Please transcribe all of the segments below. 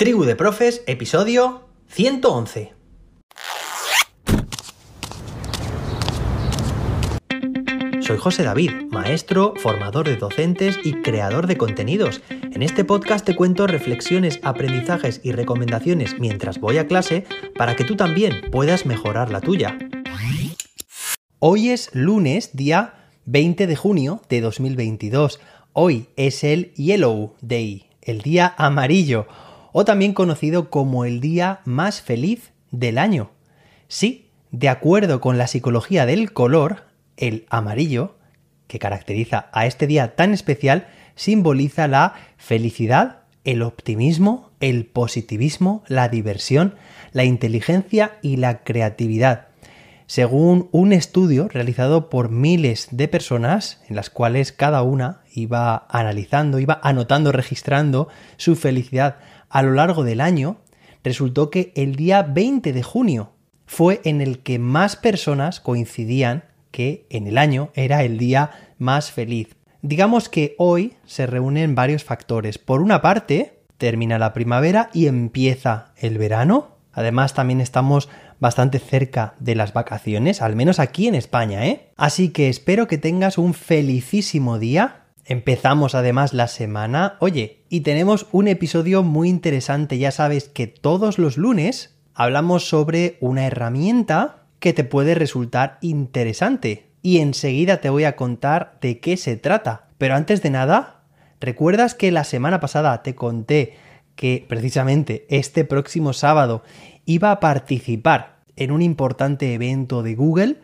Tribu de Profes, episodio 111. Soy José David, maestro, formador de docentes y creador de contenidos. En este podcast te cuento reflexiones, aprendizajes y recomendaciones mientras voy a clase para que tú también puedas mejorar la tuya. Hoy es lunes, día 20 de junio de 2022. Hoy es el Yellow Day, el día amarillo o también conocido como el día más feliz del año. Sí, de acuerdo con la psicología del color, el amarillo, que caracteriza a este día tan especial, simboliza la felicidad, el optimismo, el positivismo, la diversión, la inteligencia y la creatividad. Según un estudio realizado por miles de personas, en las cuales cada una iba analizando, iba anotando, registrando su felicidad a lo largo del año, resultó que el día 20 de junio fue en el que más personas coincidían que en el año era el día más feliz. Digamos que hoy se reúnen varios factores. Por una parte, termina la primavera y empieza el verano. Además, también estamos bastante cerca de las vacaciones, al menos aquí en España, ¿eh? Así que espero que tengas un felicísimo día Empezamos además la semana, oye, y tenemos un episodio muy interesante, ya sabes que todos los lunes hablamos sobre una herramienta que te puede resultar interesante. Y enseguida te voy a contar de qué se trata. Pero antes de nada, ¿recuerdas que la semana pasada te conté que precisamente este próximo sábado iba a participar en un importante evento de Google?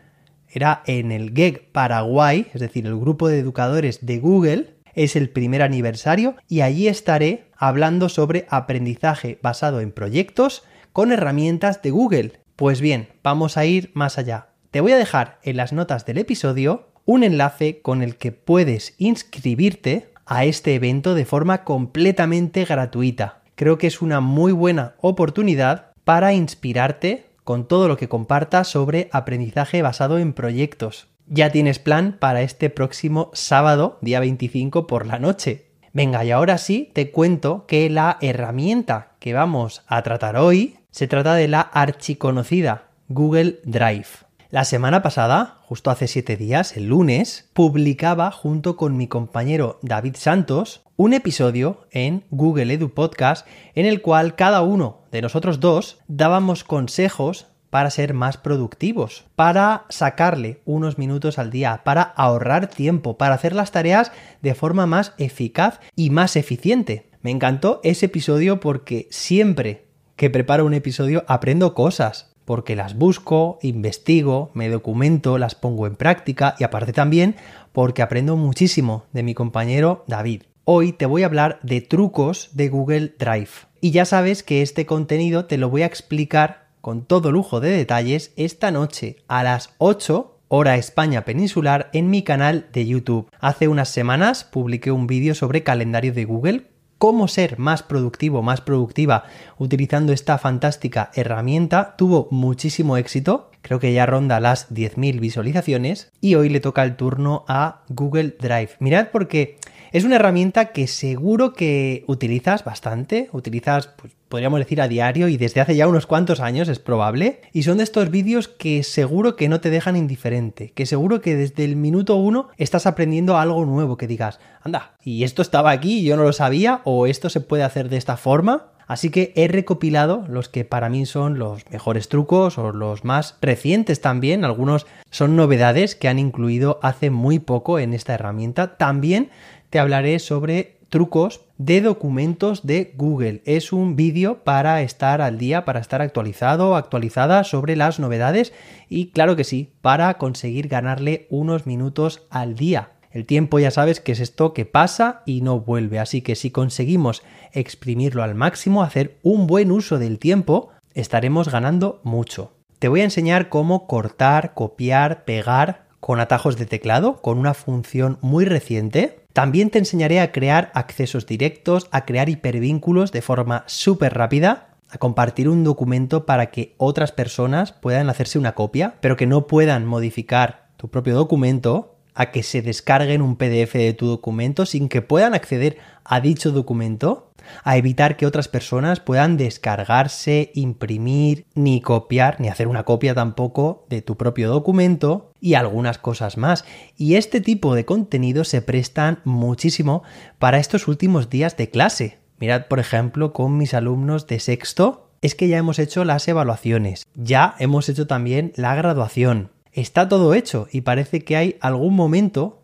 Era en el GEG Paraguay, es decir, el grupo de educadores de Google, es el primer aniversario y allí estaré hablando sobre aprendizaje basado en proyectos con herramientas de Google. Pues bien, vamos a ir más allá. Te voy a dejar en las notas del episodio un enlace con el que puedes inscribirte a este evento de forma completamente gratuita. Creo que es una muy buena oportunidad para inspirarte con todo lo que compartas sobre aprendizaje basado en proyectos. Ya tienes plan para este próximo sábado, día 25 por la noche. Venga, y ahora sí te cuento que la herramienta que vamos a tratar hoy se trata de la archiconocida Google Drive. La semana pasada, justo hace siete días, el lunes, publicaba junto con mi compañero David Santos un episodio en Google Edu Podcast en el cual cada uno de nosotros dos dábamos consejos para ser más productivos, para sacarle unos minutos al día, para ahorrar tiempo, para hacer las tareas de forma más eficaz y más eficiente. Me encantó ese episodio porque siempre que preparo un episodio aprendo cosas, porque las busco, investigo, me documento, las pongo en práctica y aparte también porque aprendo muchísimo de mi compañero David. Hoy te voy a hablar de trucos de Google Drive. Y ya sabes que este contenido te lo voy a explicar con todo lujo de detalles esta noche a las 8 hora España peninsular en mi canal de YouTube. Hace unas semanas publiqué un vídeo sobre calendario de Google, cómo ser más productivo, más productiva utilizando esta fantástica herramienta. Tuvo muchísimo éxito, creo que ya ronda las 10.000 visualizaciones y hoy le toca el turno a Google Drive. Mirad porque es una herramienta que seguro que utilizas bastante, utilizas, pues, podríamos decir, a diario y desde hace ya unos cuantos años es probable. Y son de estos vídeos que seguro que no te dejan indiferente, que seguro que desde el minuto uno estás aprendiendo algo nuevo, que digas, anda, y esto estaba aquí y yo no lo sabía, o esto se puede hacer de esta forma. Así que he recopilado los que para mí son los mejores trucos o los más recientes también. Algunos son novedades que han incluido hace muy poco en esta herramienta. También te hablaré sobre trucos de documentos de Google. Es un vídeo para estar al día, para estar actualizado, actualizada sobre las novedades y claro que sí, para conseguir ganarle unos minutos al día. El tiempo ya sabes que es esto que pasa y no vuelve, así que si conseguimos exprimirlo al máximo, hacer un buen uso del tiempo, estaremos ganando mucho. Te voy a enseñar cómo cortar, copiar, pegar con atajos de teclado, con una función muy reciente. También te enseñaré a crear accesos directos, a crear hipervínculos de forma súper rápida, a compartir un documento para que otras personas puedan hacerse una copia, pero que no puedan modificar tu propio documento, a que se descarguen un PDF de tu documento sin que puedan acceder a dicho documento, a evitar que otras personas puedan descargarse, imprimir, ni copiar, ni hacer una copia tampoco de tu propio documento y algunas cosas más. Y este tipo de contenidos se prestan muchísimo para estos últimos días de clase. Mirad, por ejemplo, con mis alumnos de sexto, es que ya hemos hecho las evaluaciones, ya hemos hecho también la graduación. Está todo hecho y parece que hay algún momento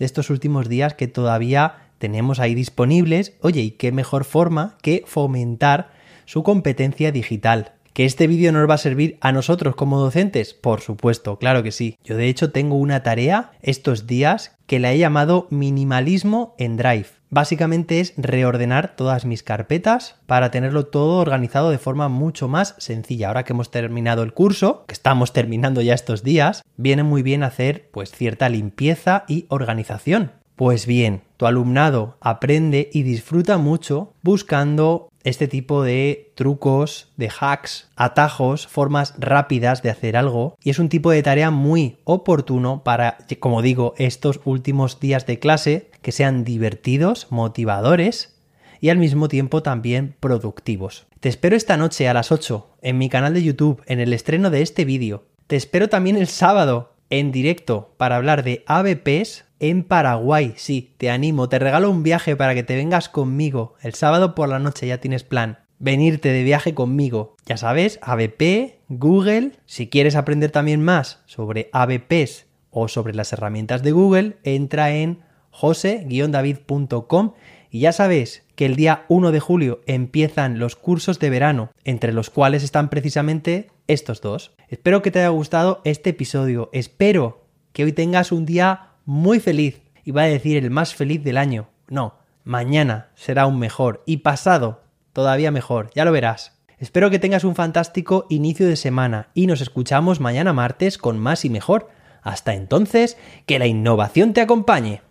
de estos últimos días que todavía tenemos ahí disponibles. Oye, ¿y qué mejor forma que fomentar su competencia digital? ¿Que este vídeo nos va a servir a nosotros como docentes? Por supuesto, claro que sí. Yo de hecho tengo una tarea estos días que la he llamado minimalismo en Drive. Básicamente es reordenar todas mis carpetas para tenerlo todo organizado de forma mucho más sencilla. Ahora que hemos terminado el curso, que estamos terminando ya estos días, viene muy bien hacer pues cierta limpieza y organización. Pues bien, tu alumnado aprende y disfruta mucho buscando este tipo de trucos, de hacks, atajos, formas rápidas de hacer algo y es un tipo de tarea muy oportuno para, como digo, estos últimos días de clase que sean divertidos, motivadores y al mismo tiempo también productivos. Te espero esta noche a las 8 en mi canal de YouTube en el estreno de este vídeo. Te espero también el sábado en directo para hablar de ABPs en Paraguay. Sí, te animo, te regalo un viaje para que te vengas conmigo. El sábado por la noche ya tienes plan. Venirte de viaje conmigo. Ya sabes, ABP, Google. Si quieres aprender también más sobre ABPs o sobre las herramientas de Google, entra en jose-david.com y ya sabes que el día 1 de julio empiezan los cursos de verano, entre los cuales están precisamente estos dos. Espero que te haya gustado este episodio. Espero que hoy tengas un día muy feliz, iba a decir el más feliz del año. No, mañana será un mejor y pasado todavía mejor, ya lo verás. Espero que tengas un fantástico inicio de semana y nos escuchamos mañana martes con más y mejor. Hasta entonces, que la innovación te acompañe.